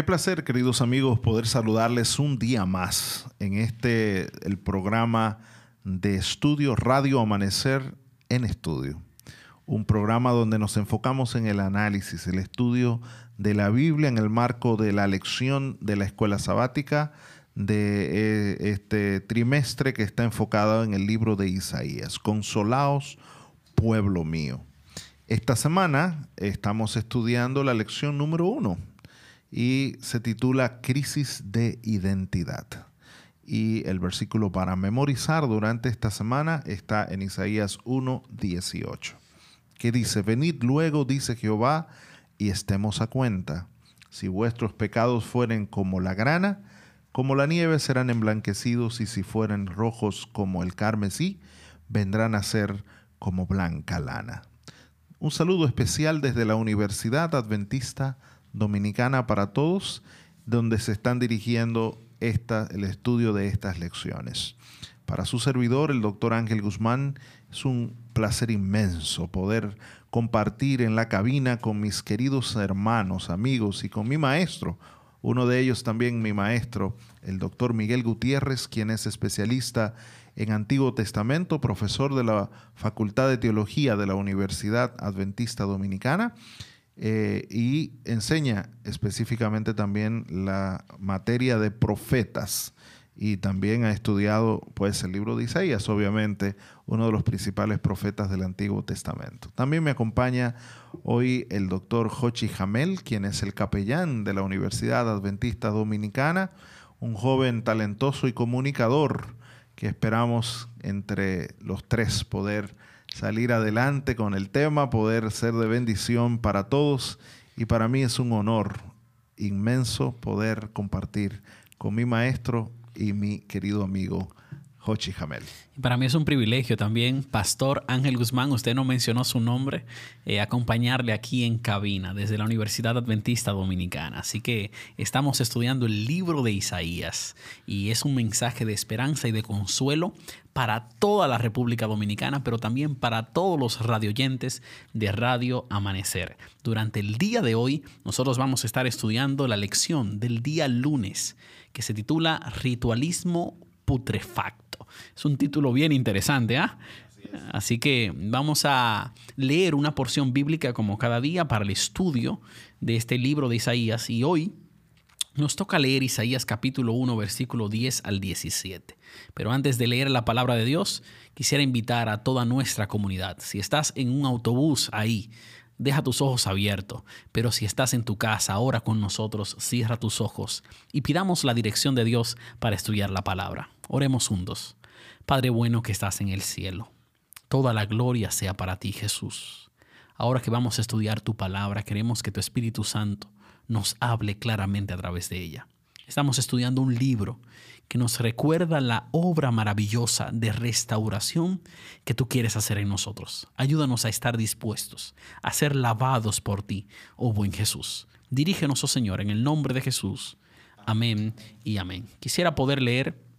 Qué placer, queridos amigos, poder saludarles un día más en este, el programa de estudio Radio Amanecer en Estudio. Un programa donde nos enfocamos en el análisis, el estudio de la Biblia en el marco de la lección de la escuela sabática de eh, este trimestre que está enfocado en el libro de Isaías. Consolaos, pueblo mío. Esta semana estamos estudiando la lección número uno y se titula Crisis de Identidad. Y el versículo para memorizar durante esta semana está en Isaías 1.18, que dice, venid luego, dice Jehová, y estemos a cuenta. Si vuestros pecados fueren como la grana, como la nieve serán emblanquecidos, y si fueren rojos como el carmesí, vendrán a ser como blanca lana. Un saludo especial desde la Universidad Adventista Dominicana para todos, donde se están dirigiendo el estudio de estas lecciones. Para su servidor, el doctor Ángel Guzmán, es un placer inmenso poder compartir en la cabina con mis queridos hermanos, amigos y con mi maestro, uno de ellos también mi maestro, el doctor Miguel Gutiérrez, quien es especialista en Antiguo Testamento, profesor de la Facultad de Teología de la Universidad Adventista Dominicana eh, y enseña específicamente también la materia de profetas y también ha estudiado pues el libro de Isaías, obviamente uno de los principales profetas del Antiguo Testamento. También me acompaña hoy el doctor Jochi Jamel, quien es el capellán de la Universidad Adventista Dominicana, un joven talentoso y comunicador que esperamos entre los tres poder salir adelante con el tema, poder ser de bendición para todos. Y para mí es un honor inmenso poder compartir con mi maestro y mi querido amigo Jochi Jamel. Para mí es un privilegio también, Pastor Ángel Guzmán, usted no mencionó su nombre, eh, acompañarle aquí en cabina desde la Universidad Adventista Dominicana. Así que estamos estudiando el libro de Isaías y es un mensaje de esperanza y de consuelo para toda la República Dominicana, pero también para todos los radioyentes de Radio Amanecer. Durante el día de hoy, nosotros vamos a estar estudiando la lección del día lunes que se titula Ritualismo putrefacto. Es un título bien interesante, ¿ah? Así que vamos a leer una porción bíblica como cada día para el estudio de este libro de Isaías y hoy nos toca leer Isaías capítulo 1 versículo 10 al 17. Pero antes de leer la palabra de Dios, quisiera invitar a toda nuestra comunidad. Si estás en un autobús ahí, deja tus ojos abiertos, pero si estás en tu casa ahora con nosotros, cierra tus ojos y pidamos la dirección de Dios para estudiar la palabra. Oremos juntos. Padre bueno que estás en el cielo, toda la gloria sea para ti, Jesús. Ahora que vamos a estudiar tu palabra, queremos que tu Espíritu Santo nos hable claramente a través de ella. Estamos estudiando un libro que nos recuerda la obra maravillosa de restauración que tú quieres hacer en nosotros. Ayúdanos a estar dispuestos a ser lavados por ti, oh buen Jesús. Dirígenos, oh Señor, en el nombre de Jesús. Amén y amén. Quisiera poder leer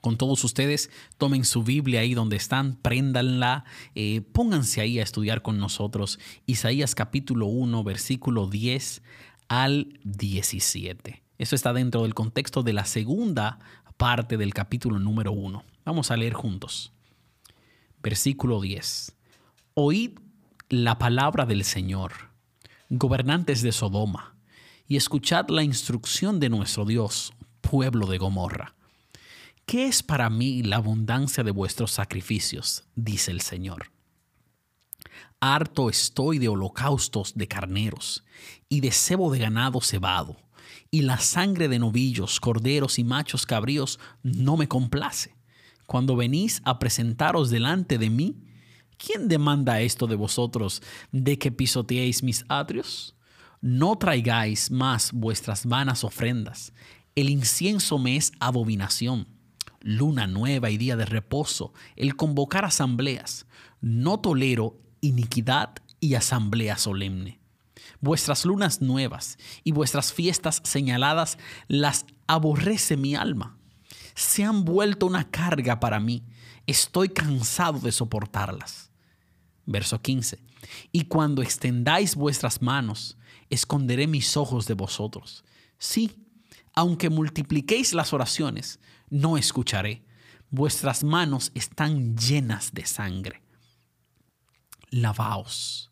con todos ustedes. Tomen su Biblia ahí donde están, préndanla, eh, pónganse ahí a estudiar con nosotros. Isaías capítulo 1, versículo 10 al 17. Eso está dentro del contexto de la segunda parte del capítulo número 1. Vamos a leer juntos. Versículo 10. Oíd la palabra del Señor, gobernantes de Sodoma, y escuchad la instrucción de nuestro Dios, pueblo de Gomorra ¿Qué es para mí la abundancia de vuestros sacrificios? dice el Señor. Harto estoy de holocaustos de carneros y de cebo de ganado cebado, y la sangre de novillos, corderos y machos cabríos no me complace. Cuando venís a presentaros delante de mí, ¿quién demanda esto de vosotros de que pisoteéis mis atrios? No traigáis más vuestras vanas ofrendas. El incienso me es abominación luna nueva y día de reposo, el convocar asambleas. No tolero iniquidad y asamblea solemne. Vuestras lunas nuevas y vuestras fiestas señaladas las aborrece mi alma. Se han vuelto una carga para mí. Estoy cansado de soportarlas. Verso 15. Y cuando extendáis vuestras manos, esconderé mis ojos de vosotros. Sí, aunque multipliquéis las oraciones, no escucharé. Vuestras manos están llenas de sangre. Lavaos,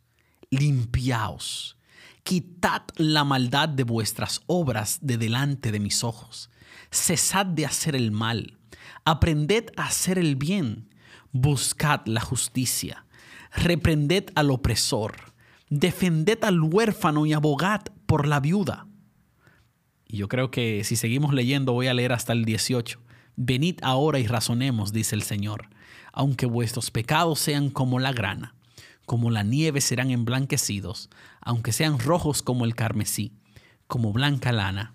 limpiaos, quitad la maldad de vuestras obras de delante de mis ojos. Cesad de hacer el mal, aprended a hacer el bien, buscad la justicia, reprended al opresor, defended al huérfano y abogad por la viuda. Y yo creo que si seguimos leyendo voy a leer hasta el 18. Venid ahora y razonemos, dice el Señor, aunque vuestros pecados sean como la grana, como la nieve serán emblanquecidos, aunque sean rojos como el carmesí, como blanca lana,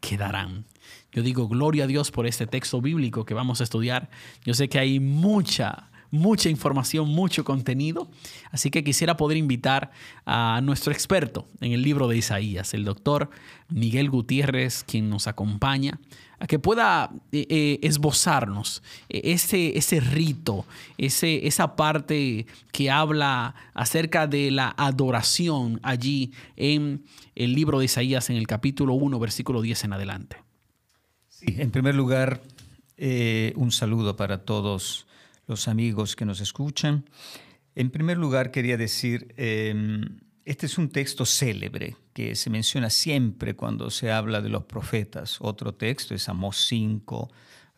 quedarán. Yo digo gloria a Dios por este texto bíblico que vamos a estudiar. Yo sé que hay mucha, mucha información, mucho contenido. Así que quisiera poder invitar a nuestro experto en el libro de Isaías, el doctor Miguel Gutiérrez, quien nos acompaña, a que pueda eh, eh, esbozarnos ese, ese rito, ese, esa parte que habla acerca de la adoración allí en el libro de Isaías, en el capítulo 1, versículo 10 en adelante. Sí, en primer lugar, eh, un saludo para todos los amigos que nos escuchan. En primer lugar, quería decir, em, este es un texto célebre que se menciona siempre cuando se habla de los profetas. Otro texto es Amós 5,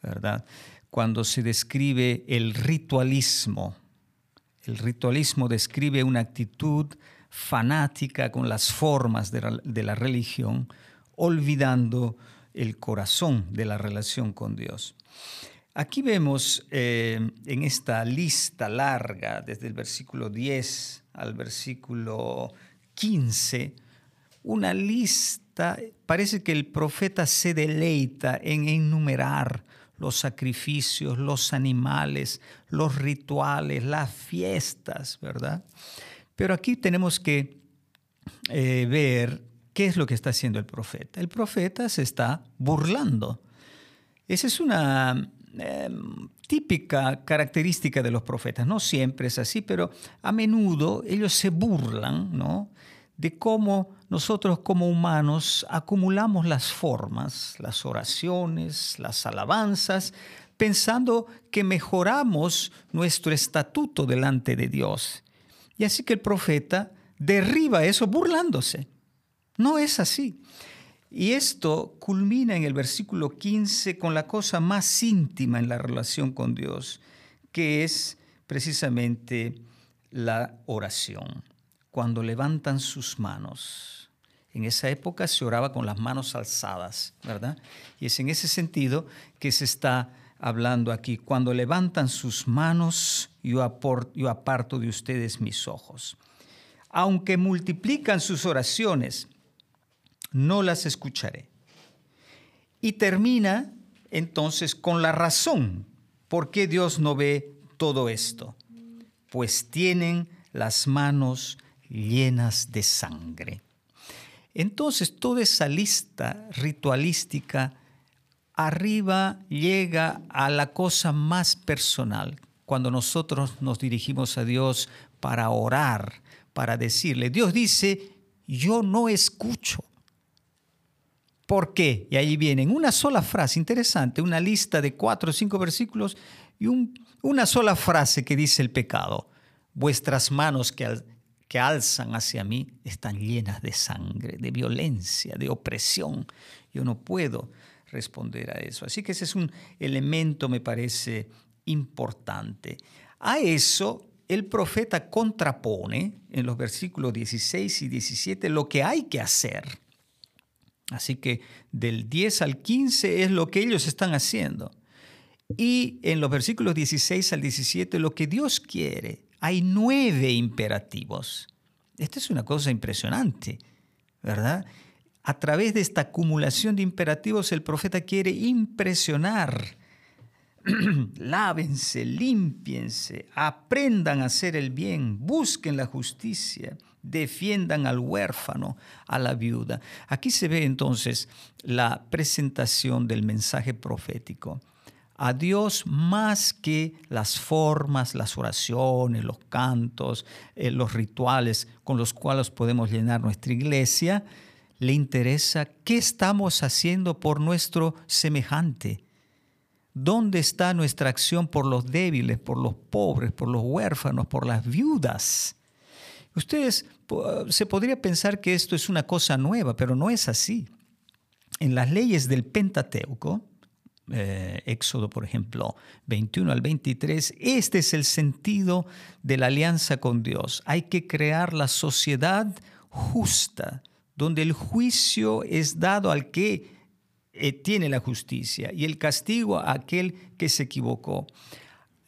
¿verdad? Cuando se describe el ritualismo. El ritualismo describe una actitud fanática con las formas de la religión, olvidando el corazón de la relación con Dios. Aquí vemos eh, en esta lista larga, desde el versículo 10 al versículo 15, una lista, parece que el profeta se deleita en enumerar los sacrificios, los animales, los rituales, las fiestas, ¿verdad? Pero aquí tenemos que eh, ver qué es lo que está haciendo el profeta. El profeta se está burlando. Esa es una Em, típica característica de los profetas. No siempre es así, pero a menudo ellos se burlan ¿no? de cómo nosotros como humanos acumulamos las formas, las oraciones, las alabanzas, pensando que mejoramos nuestro estatuto delante de Dios. Y así que el profeta derriba eso burlándose. No es así. Y esto culmina en el versículo 15 con la cosa más íntima en la relación con Dios, que es precisamente la oración. Cuando levantan sus manos. En esa época se oraba con las manos alzadas, ¿verdad? Y es en ese sentido que se está hablando aquí. Cuando levantan sus manos, yo, yo aparto de ustedes mis ojos. Aunque multiplican sus oraciones, no las escucharé. Y termina entonces con la razón por qué Dios no ve todo esto. Pues tienen las manos llenas de sangre. Entonces toda esa lista ritualística arriba llega a la cosa más personal, cuando nosotros nos dirigimos a Dios para orar, para decirle, Dios dice, yo no escucho. ¿Por qué? Y ahí viene una sola frase interesante, una lista de cuatro o cinco versículos y una sola frase que dice el pecado. Vuestras manos que, que alzan hacia mí están llenas de sangre, de violencia, de opresión. Yo no puedo responder a eso. Así que ese es un elemento, me parece, importante. A eso el profeta contrapone en los versículos 16 y 17 lo que hay que hacer Así que del 10 al 15 es lo que ellos están haciendo. Y en los versículos 16 al 17, lo que Dios quiere, hay nueve imperativos. Esta es una cosa impresionante, ¿verdad? A través de esta acumulación de imperativos, el profeta quiere impresionar. Lávense, limpiense, aprendan a hacer el bien, busquen la justicia, defiendan al huérfano, a la viuda. Aquí se ve entonces la presentación del mensaje profético. A Dios más que las formas, las oraciones, los cantos, eh, los rituales con los cuales podemos llenar nuestra iglesia, le interesa qué estamos haciendo por nuestro semejante. ¿Dónde está nuestra acción por los débiles, por los pobres, por los huérfanos, por las viudas? Ustedes se podría pensar que esto es una cosa nueva, pero no es así. En las leyes del Pentateuco, eh, Éxodo, por ejemplo, 21 al 23, este es el sentido de la alianza con Dios. Hay que crear la sociedad justa, donde el juicio es dado al que eh, tiene la justicia y el castigo a aquel que se equivocó.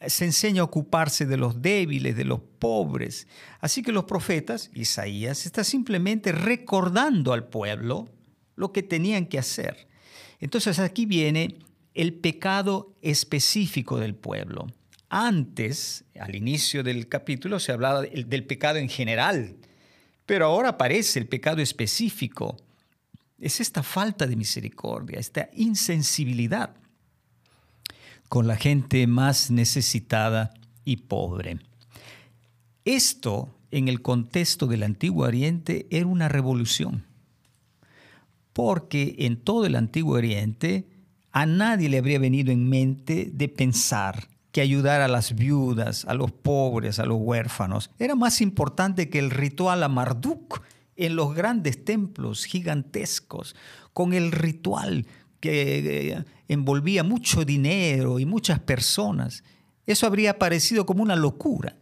Se enseña a ocuparse de los débiles, de los pobres. Así que los profetas, Isaías, está simplemente recordando al pueblo lo que tenían que hacer. Entonces aquí viene el pecado específico del pueblo. Antes, al inicio del capítulo, se hablaba del pecado en general, pero ahora aparece el pecado específico. Es esta falta de misericordia, esta insensibilidad con la gente más necesitada y pobre. Esto, en el contexto del Antiguo Oriente, era una revolución, porque en todo el Antiguo Oriente a nadie le habría venido en mente de pensar que ayudar a las viudas, a los pobres, a los huérfanos, era más importante que el ritual a Marduk en los grandes templos gigantescos, con el ritual que eh, envolvía mucho dinero y muchas personas. Eso habría parecido como una locura.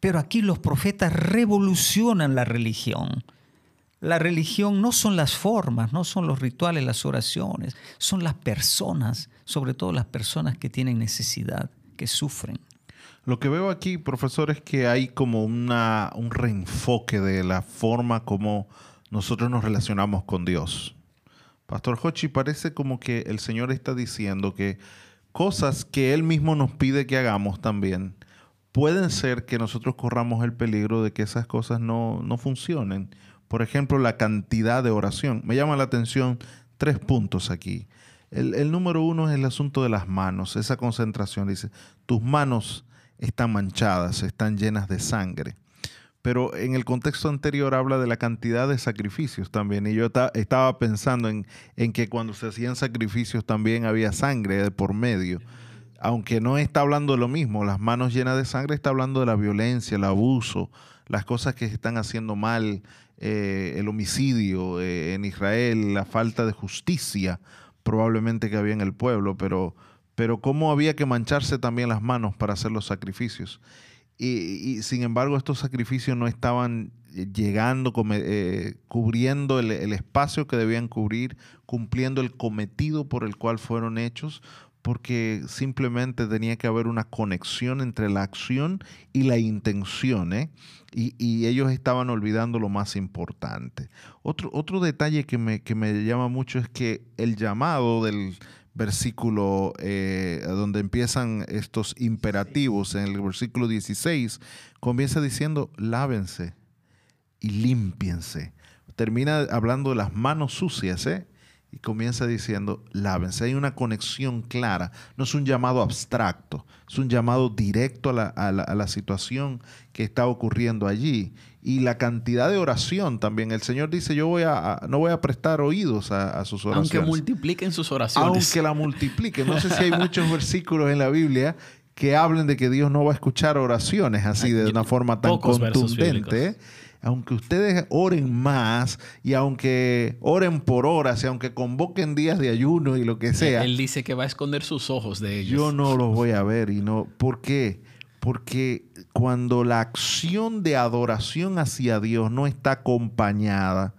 Pero aquí los profetas revolucionan la religión la religión no son las formas, no son los rituales, las oraciones, son las personas, sobre todo las personas que tienen necesidad, que sufren. Lo que veo aquí, profesor, es que hay como un reenfoque de la forma como nosotros nos relacionamos con Dios. Pastor Hochi, parece como que el Señor está diciendo que cosas que Él mismo nos pide que hagamos también, pueden ser que nosotros corramos el peligro de que esas cosas no, no funcionen por ejemplo, la cantidad de oración. Me llama la atención tres puntos aquí. El, número uno es el asunto de las manos, esa concentración. Dice, tus manos están manchadas, están llenas de sangre. Pero en el contexto anterior habla de la cantidad de sacrificios también. Y yo estaba pensando en, que cuando se hacían sacrificios también había sangre de por medio. Aunque no está hablando de lo mismo, las manos llenas de sangre está hablando de la violencia, el abuso, las cosas que se están haciendo mal, eh, el homicidio eh, en Israel, la falta de justicia probablemente que había en el pueblo, pero, pero cómo había que mancharse también las manos para hacer los sacrificios. Y, sin embargo estos sacrificios no estaban llegando, eh, cubriendo el, espacio que debían cubrir, cumpliendo el cometido por el cual fueron hechos, porque simplemente tenía que haber una conexión entre la acción y la intención, ¿eh? y, ellos estaban olvidando lo más importante. Otro, otro detalle que me, que me llama mucho es que el llamado del versículo eh, donde empiezan estos imperativos, en el versículo 16, comienza diciendo, lávense y límpiense. Termina hablando de las manos sucias, ¿eh? Y comienza diciendo, lávense. Hay una conexión clara, no es un llamado abstracto, es un llamado directo a la, situación que está ocurriendo allí. Y la cantidad de oración también. El Señor dice, yo voy a, no voy a prestar oídos a, sus oraciones. Aunque multipliquen sus oraciones. Aunque la multipliquen. No sé si hay muchos versículos en la Biblia que hablen de que Dios no va a escuchar oraciones así de una forma tan contundente aunque ustedes oren más y aunque oren por horas y aunque convoquen días de ayuno y lo que sea. Él dice que va a esconder sus ojos de ellos. Yo no los voy a ver y no. ¿Por qué? Porque cuando la acción de adoración hacia Dios no está acompañada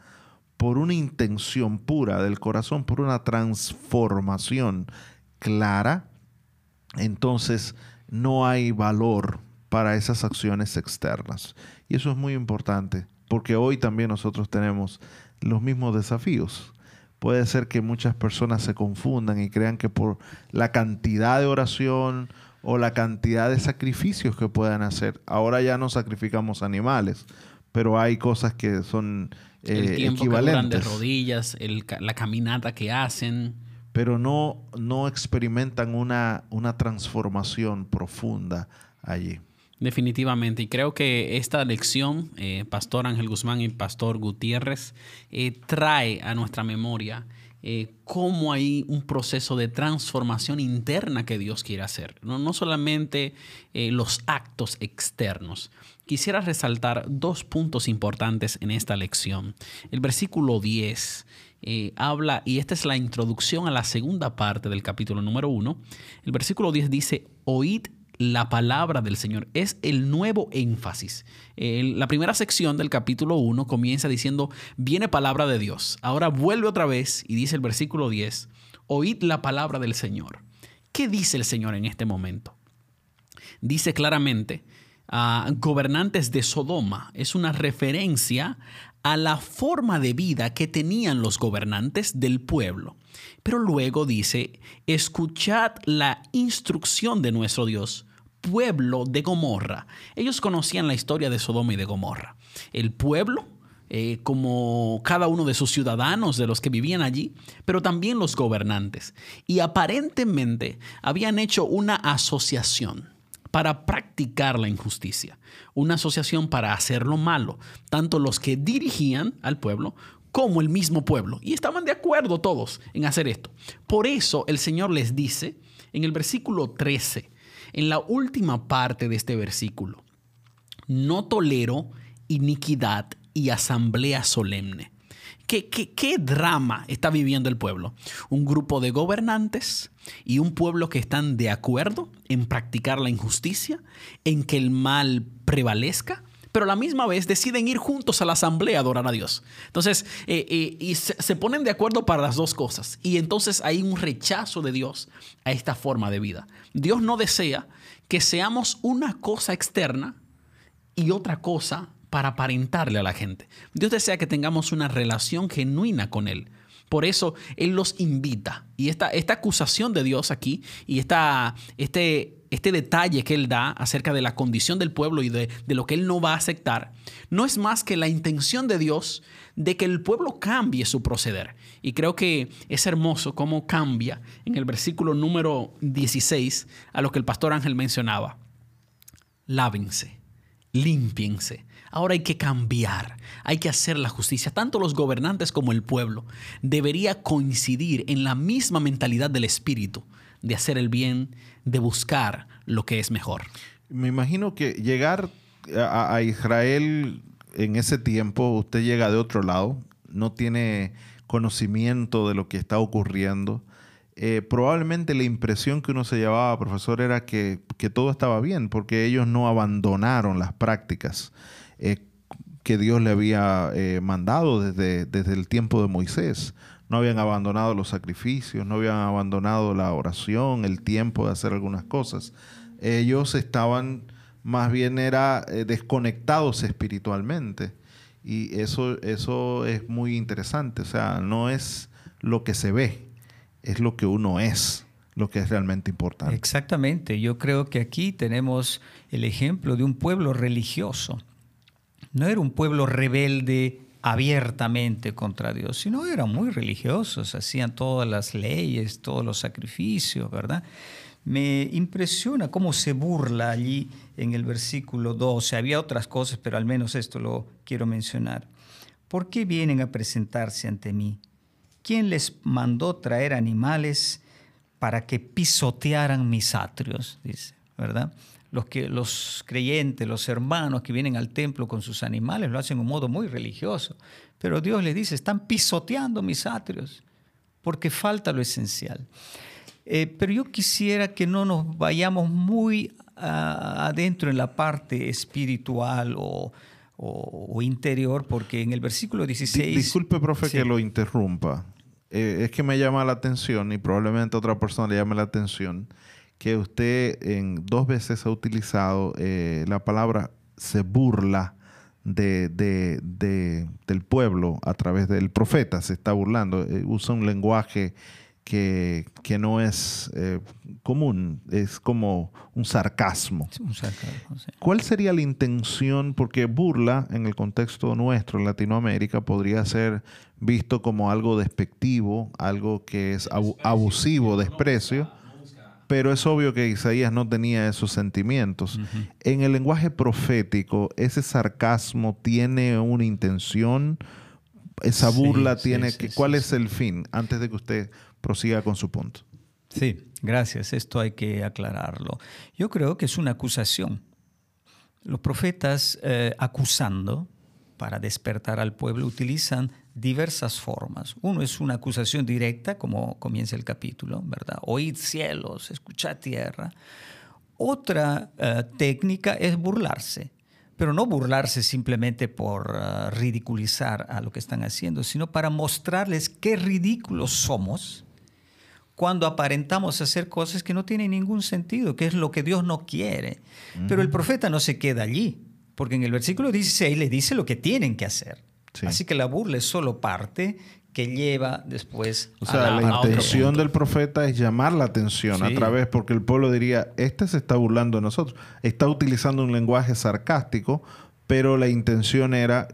por una intención pura del corazón, por una transformación clara, entonces no hay valor para esas acciones externas. Y eso es muy importante, porque hoy también nosotros tenemos los mismos desafíos. Puede ser que muchas personas se confundan y crean que por la cantidad de oración o la cantidad de sacrificios que puedan hacer, ahora ya no sacrificamos animales, pero hay cosas que son eh, el tiempo equivalentes. de rodillas, la caminata que hacen. Pero no, no experimentan una, una transformación profunda allí. Definitivamente, y creo que esta lección, eh, Pastor Ángel Guzmán y Pastor Gutiérrez, eh, trae a nuestra memoria eh, cómo hay un proceso de transformación interna que Dios quiere hacer, no, no solamente los actos externos. Quisiera resaltar dos puntos importantes en esta lección. El versículo 10 habla, y esta es la introducción a la segunda parte del capítulo número 1, el versículo 10 dice, oíd la palabra del Señor. Es el nuevo énfasis. la primera sección del capítulo 1 comienza diciendo, viene palabra de Dios. Ahora vuelve otra vez y dice el versículo 10, oíd la palabra del Señor. ¿Qué dice el Señor en este momento? Dice claramente, a gobernantes de Sodoma. Es una referencia a la forma de vida que tenían los gobernantes del pueblo. Pero luego dice, escuchad la instrucción de nuestro Dios, pueblo de Gomorra. Ellos conocían la historia de Sodoma y de Gomorra. El pueblo, eh, como cada uno de sus ciudadanos, de los que vivían allí, pero también los gobernantes. Y aparentemente habían hecho una asociación para practicar la injusticia, una asociación para hacer lo malo, tanto los que dirigían al pueblo como el mismo pueblo. Y estaban de acuerdo todos en hacer esto. Por eso el Señor les dice en el versículo 13, en la última parte de este versículo, no tolero iniquidad y asamblea solemne. ¿Qué, drama está viviendo el pueblo? Un grupo de gobernantes y un pueblo que están de acuerdo en practicar la injusticia, en que el mal prevalezca pero a la misma vez deciden ir juntos a la asamblea a adorar a Dios. Entonces, eh, eh, y se, ponen de acuerdo para las dos cosas. Y entonces hay un rechazo de Dios a esta forma de vida. Dios no desea que seamos una cosa externa y otra cosa para aparentarle a la gente. Dios desea que tengamos una relación genuina con Él. Por eso Él los invita. Y esta, esta acusación de Dios aquí y esta, este este detalle que él da acerca de la condición del pueblo y de, lo que él no va a aceptar, no es más que la intención de Dios de que el pueblo cambie su proceder. Y creo que es hermoso cómo cambia en el versículo número 16 a lo que el pastor Ángel mencionaba. Lávense, límpiense. Ahora hay que cambiar, hay que hacer la justicia. Tanto los gobernantes como el pueblo debería coincidir en la misma mentalidad del Espíritu de hacer el bien, de buscar lo que es mejor. Me imagino que llegar a, Israel en ese tiempo, usted llega de otro lado, no tiene conocimiento de lo que está ocurriendo. Eh, probablemente la impresión que uno se llevaba, profesor, era que, todo estaba bien, porque ellos no abandonaron las prácticas eh, que Dios le había eh, mandado desde, desde el tiempo de Moisés no habían abandonado los sacrificios, no habían abandonado la oración, el tiempo de hacer algunas cosas. Ellos estaban más bien era eh, desconectados espiritualmente y eso, eso es muy interesante, o sea, no es lo que se ve, es lo que uno es lo que es realmente importante. Exactamente, yo creo que aquí tenemos el ejemplo de un pueblo religioso. No era un pueblo rebelde abiertamente contra Dios, sino eran muy religiosos, hacían todas las leyes, todos los sacrificios, ¿verdad? Me impresiona cómo se burla allí en el versículo 12. Había otras cosas, pero al menos esto lo quiero mencionar. ¿Por qué vienen a presentarse ante mí? ¿Quién les mandó traer animales para que pisotearan mis atrios? Dice, ¿verdad? Los, que, los creyentes, los hermanos que vienen al templo con sus animales, lo hacen de un modo muy religioso. Pero Dios les dice, están pisoteando mis atrios, porque falta lo esencial. Eh, pero yo quisiera que no nos vayamos muy ah, adentro en la parte espiritual o, interior, porque en el versículo 16... Disculpe, profe, que lo interrumpa. Eh, es que me llama la atención y probablemente a otra persona le llame la atención que usted en dos veces ha utilizado eh, la palabra se burla de, del pueblo a través del profeta, se está burlando, eh, usa un lenguaje que, no es eh, común, es como un sarcasmo. ¿Cuál sería la intención? Porque burla en el contexto nuestro, en Latinoamérica, podría ser visto como algo despectivo, algo que es abusivo, desprecio pero es obvio que Isaías no tenía esos sentimientos. En el lenguaje profético, ese sarcasmo tiene una intención, esa burla tiene que... ¿Cuál es el fin? Antes de que usted prosiga con su punto. Sí, gracias. Esto hay que aclararlo. Yo creo que es una acusación. Los profetas eh, acusando para despertar al pueblo utilizan diversas formas. Uno es una acusación directa, como comienza el capítulo, ¿verdad? Oíd cielos, escuchad tierra. Otra eh, técnica es burlarse, pero no burlarse simplemente por eh, ridiculizar a lo que están haciendo, sino para mostrarles qué ridículos somos cuando aparentamos hacer cosas que no tienen ningún sentido, que es lo que Dios no quiere. Pero el profeta no se queda allí, porque en el versículo 16 le dice lo que tienen que hacer. Así que la burla es solo parte que lleva después o sea, la, intención del profeta es llamar la atención a través, porque el pueblo diría, este se está burlando de nosotros, está utilizando un lenguaje sarcástico, pero la intención era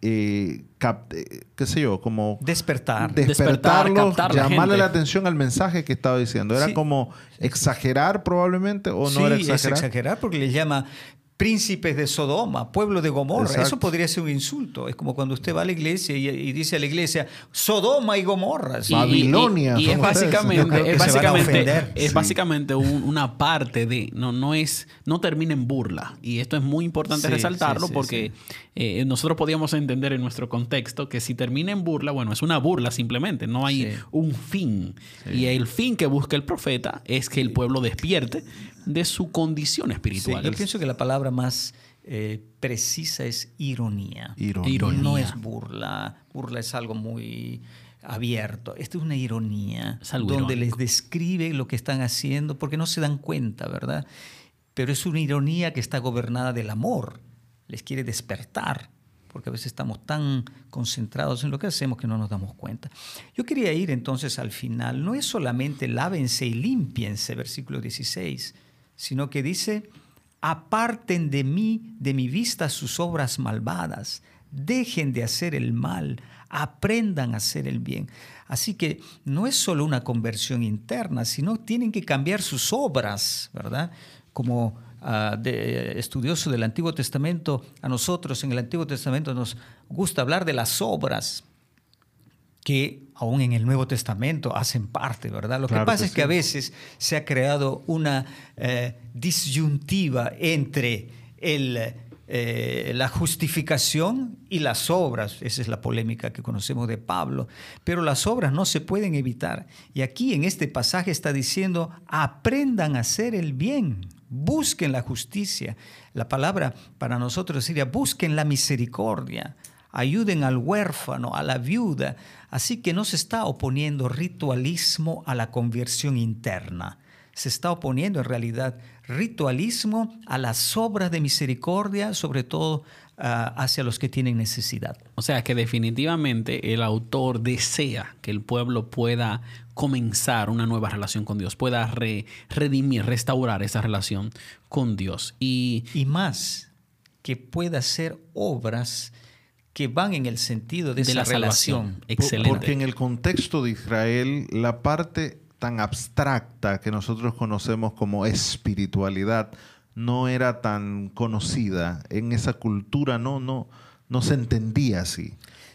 eh, eh, qué sé yo, como despertar, despertarlo, llamarle la, atención al mensaje que estaba diciendo. Era como exagerar probablemente o no era exagerar. Es exagerar porque le llama príncipes de Sodoma, pueblo de Gomorra. Eso podría ser un insulto. Es como cuando usted va a la iglesia y, dice a la iglesia, Sodoma y Gomorra. Babilonia. Y, es básicamente, es básicamente, es básicamente una parte de, no, no es, no termina en burla. Y esto es muy importante resaltarlo porque eh, nosotros podíamos entender en nuestro contexto que si termina en burla, bueno, es una burla simplemente, no hay un fin. Y el fin que busca el profeta es que el pueblo despierte de su condición espiritual. yo pienso que la palabra más eh, precisa es ironía. ironía. No es burla. Burla es algo muy abierto. Esta es una ironía donde les describe lo que están haciendo porque no se dan cuenta, ¿verdad? Pero es una ironía que está gobernada del amor. Les quiere despertar porque a veces estamos tan concentrados en lo que hacemos que no nos damos cuenta. Yo quería ir entonces al final. No es solamente lávense y limpiense, versículo 16 sino que dice, aparten de mí, de mi vista, sus obras malvadas, dejen de hacer el mal, aprendan a hacer el bien. Así que no es solo una conversión interna, sino tienen que cambiar sus obras, ¿verdad? Como uh, de, estudioso del Antiguo Testamento, a nosotros en el Antiguo Testamento nos gusta hablar de las obras, que aún en el Nuevo Testamento hacen parte, ¿verdad? Lo que pasa es que a veces se ha creado una eh, disyuntiva entre el, eh, la justificación y las obras. Esa es la polémica que conocemos de Pablo. Pero las obras no se pueden evitar. Y aquí en este pasaje está diciendo, aprendan a hacer el bien, busquen la justicia. La palabra para nosotros sería, busquen la misericordia ayuden al huérfano, a la viuda. Así que no se está oponiendo ritualismo a la conversión interna. Se está oponiendo en realidad ritualismo a las obras de misericordia, sobre todo ah, hacia los que tienen necesidad. O sea que definitivamente el autor desea que el pueblo pueda comenzar una nueva relación con Dios, pueda redimir, restaurar esa relación con Dios. Y, y más, que pueda hacer obras que van en el sentido de, esa la relación. Excelente. Porque en el contexto de Israel, la parte tan abstracta que nosotros conocemos como espiritualidad no era tan conocida. En esa cultura no, no, no se entendía así.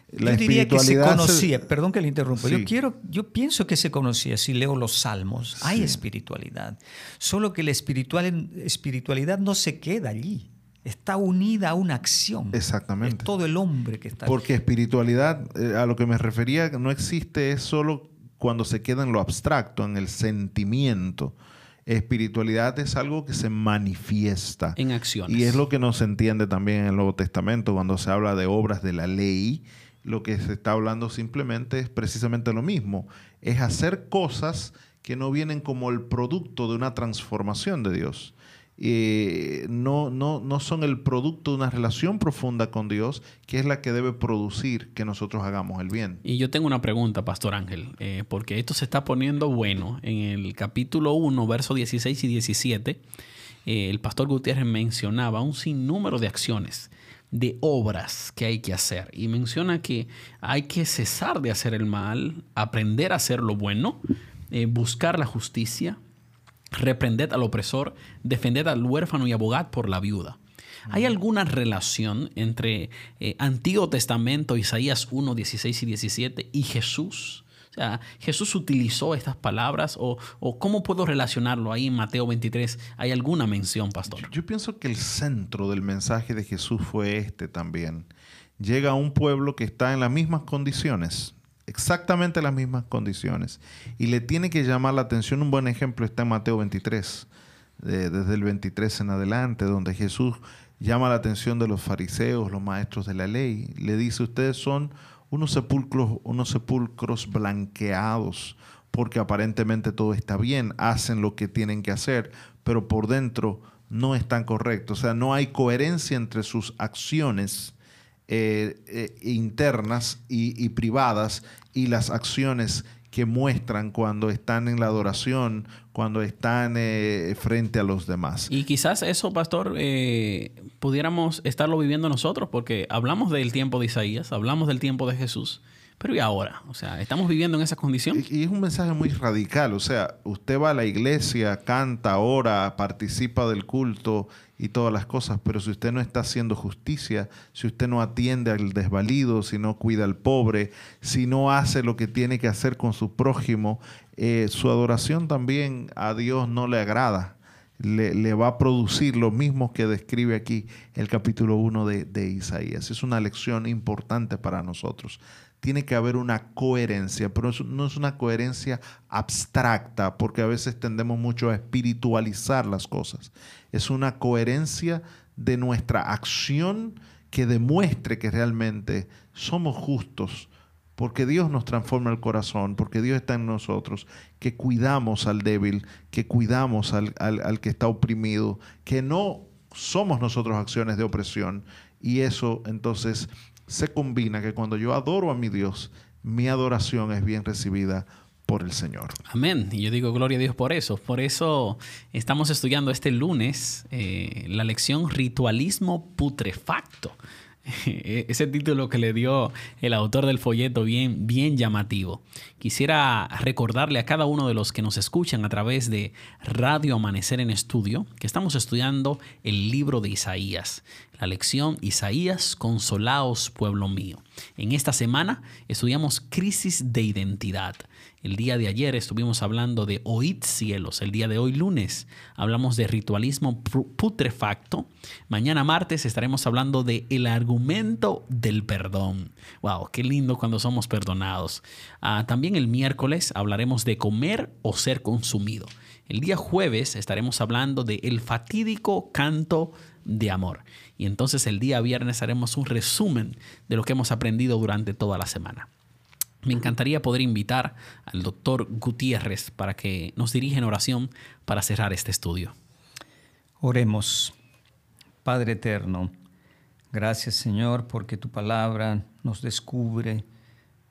La yo diría que se conocía, perdón que le interrumpa, yo, quiero, yo pienso que se conocía, si leo los salmos, hay espiritualidad, solo que la espiritualidad no se queda allí está unida a una acción. Exactamente. Es todo el hombre que está. Porque espiritualidad, eh, a lo que me refería, no existe es solo cuando se queda en lo abstracto, en el sentimiento. Espiritualidad es algo que se manifiesta. En acciones. Y es lo que no se entiende también en el Nuevo Testamento cuando se habla de obras de la ley. Lo que se está hablando simplemente es precisamente lo mismo. Es hacer cosas que no vienen como el producto de una transformación de Dios eh, no, no, no son el producto de una relación profunda con Dios, que es la que debe producir que nosotros hagamos el bien. Y yo tengo una pregunta, Pastor Ángel, eh, porque esto se está poniendo bueno. En el capítulo 1, versos 16 y 17, eh, el Pastor Gutiérrez mencionaba un sinnúmero de acciones de obras que hay que hacer. Y menciona que hay que cesar de hacer el mal, aprender a hacer lo bueno, buscar la justicia, reprended al opresor, defended al huérfano y abogad por la viuda. ¿Hay alguna relación entre eh, Antiguo Testamento, Isaías 1, 16 y 17 y Jesús? O sea, ¿Jesús utilizó estas palabras o, cómo puedo relacionarlo ahí en Mateo 23? ¿Hay alguna mención, pastor? Yo, pienso que el centro del mensaje de Jesús fue este también. Llega a un pueblo que está en las mismas condiciones, exactamente las mismas condiciones, y le tiene que llamar la atención. Un buen ejemplo está en Mateo 23, desde el 23 en adelante, donde Jesús llama la atención de los fariseos, los maestros de la ley. Le dice, ustedes son unos sepulcros, unos sepulcros blanqueados, porque aparentemente todo está bien, hacen lo que tienen que hacer, pero por dentro no están correctos. O sea, no hay coherencia entre sus acciones eh, eh, internas y, y privadas y las acciones que muestran cuando están en la adoración, cuando están eh, frente a los demás. Y quizás eso, pastor, eh, pudiéramos estarlo viviendo nosotros, porque hablamos del tiempo de Isaías, hablamos del tiempo de Jesús, pero ¿y ahora? O sea, ¿estamos viviendo en esa condición? Y, es un mensaje muy radical. O sea, usted va a la iglesia, canta, ora, participa del culto y todas las cosas, pero si usted no está haciendo justicia, si usted no atiende al desvalido, si no cuida al pobre, si no hace lo que tiene que hacer con su prójimo, eh, su adoración también a Dios no le agrada. Le, va a producir lo mismo que describe aquí el capítulo 1 de, de Isaías. Es una lección importante para nosotros tiene que haber una coherencia, pero no es una coherencia abstracta, porque a veces tendemos mucho a espiritualizar las cosas. Es una coherencia de nuestra acción que demuestre que realmente somos justos, porque Dios nos transforma el corazón, porque Dios está en nosotros, que cuidamos al débil, que cuidamos al, al que está oprimido, que no somos nosotros acciones de opresión. Y eso entonces se combina que cuando yo adoro a mi Dios, mi adoración es bien recibida por el Señor. Amén. Y yo digo gloria a Dios por eso. Por eso estamos estudiando este lunes eh, la lección Ritualismo Putrefacto. Ese título que le dio el autor del folleto bien, bien llamativo. Quisiera recordarle a cada uno de los que nos escuchan a través de Radio Amanecer en Estudio que estamos estudiando el libro de Isaías, la lección Isaías, consolaos pueblo mío. En esta semana estudiamos crisis de identidad. El día de ayer estuvimos hablando de oíd cielos. El día de hoy, lunes, hablamos de ritualismo putrefacto. Mañana, martes, estaremos hablando de el argumento del perdón. ¡Wow! ¡Qué lindo cuando somos perdonados! Ah, también el miércoles hablaremos de comer o ser consumido. El día jueves estaremos hablando de el fatídico canto de amor. Y entonces el día viernes haremos un resumen de lo que hemos aprendido durante toda la semana. Me encantaría poder invitar al doctor Gutiérrez para que nos dirija en oración para cerrar este estudio. Oremos. Padre eterno, gracias Señor porque tu palabra nos descubre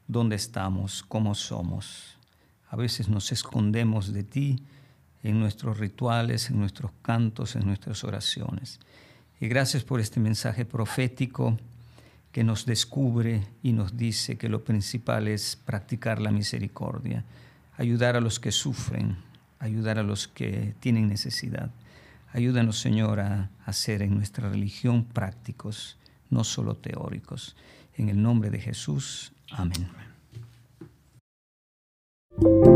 dónde estamos, cómo somos. A veces nos escondemos de ti en nuestros rituales, en nuestros cantos, en nuestras oraciones. Y gracias por este mensaje profético que nos descubre y nos dice que lo principal es practicar la misericordia, ayudar a los que sufren, ayudar a los que tienen necesidad. Ayúdanos, Señor, a hacer en nuestra religión prácticos, no solo teóricos. En el nombre de Jesús, amén. amén.